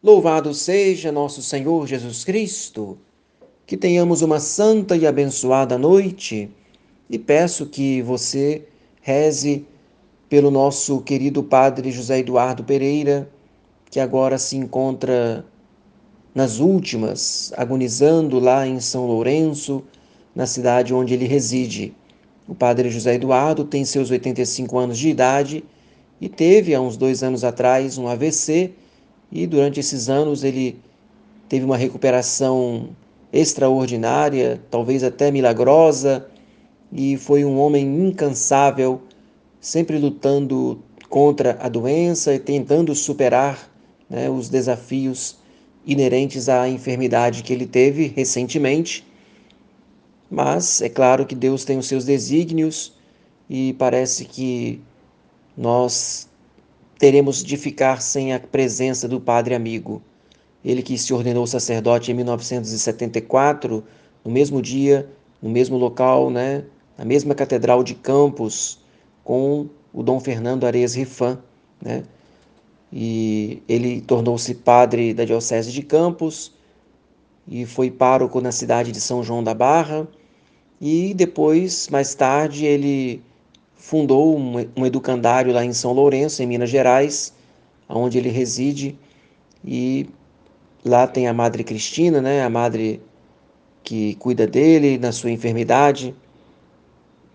Louvado seja nosso Senhor Jesus Cristo. Que tenhamos uma santa e abençoada noite e peço que você reze pelo nosso querido Padre José Eduardo Pereira, que agora se encontra nas últimas, agonizando lá em São Lourenço, na cidade onde ele reside. O Padre José Eduardo tem seus 85 anos de idade e teve, há uns dois anos atrás, um AVC e durante esses anos ele teve uma recuperação extraordinária, talvez até milagrosa, e foi um homem incansável, sempre lutando contra a doença e tentando superar né, os desafios inerentes à enfermidade que ele teve recentemente. Mas é claro que Deus tem os seus desígnios e parece que nós teremos de ficar sem a presença do Padre amigo. Ele que se ordenou sacerdote em 1974, no mesmo dia, no mesmo local, né, na mesma catedral de Campos, com o Dom Fernando Areias Rifan, né? E ele tornou-se padre da diocese de Campos e foi pároco na cidade de São João da Barra. E depois, mais tarde, ele fundou um, educandário lá em São Lourenço, em Minas Gerais, onde ele reside, e lá tem a Madre Cristina, né, a madre que cuida dele na sua enfermidade,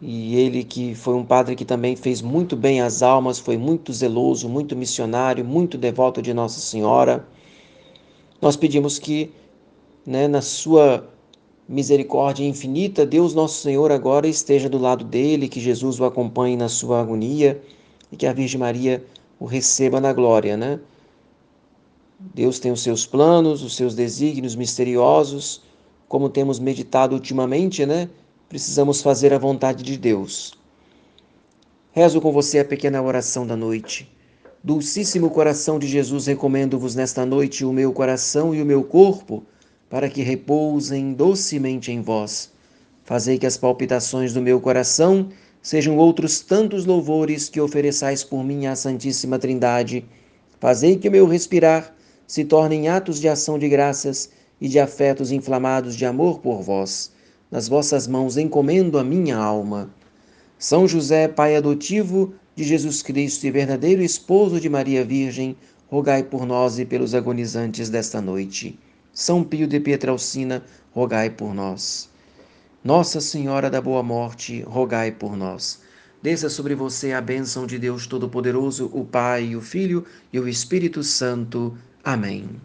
e ele que foi um padre que também fez muito bem às almas, foi muito zeloso, muito missionário, muito devoto de Nossa Senhora. Nós pedimos que, né, na sua misericórdia infinita, Deus Nosso Senhor agora esteja do lado dele, que Jesus o acompanhe na sua agonia e que a Virgem Maria o receba na glória, né? Deus tem os seus planos, os seus desígnios misteriosos, como temos meditado ultimamente, né? Precisamos fazer a vontade de Deus. Rezo com você a pequena oração da noite. Dulcíssimo coração de Jesus, recomendo-vos nesta noite o meu coração e o meu corpo para que repousem docemente em vós. Fazei que as palpitações do meu coração sejam outros tantos louvores que ofereçais por mim à Santíssima Trindade. Fazei que o meu respirar se tornem atos de ação de graças e de afetos inflamados de amor por vós. Nas vossas mãos encomendo a minha alma. São José, Pai adotivo de Jesus Cristo e verdadeiro esposo de Maria Virgem, rogai por nós e pelos agonizantes desta noite. São Pio de Pietralcina, rogai por nós. Nossa Senhora da Boa Morte, rogai por nós. Desça sobre você a bênção de Deus Todo-Poderoso, o Pai, o Filho e o Espírito Santo. Amém.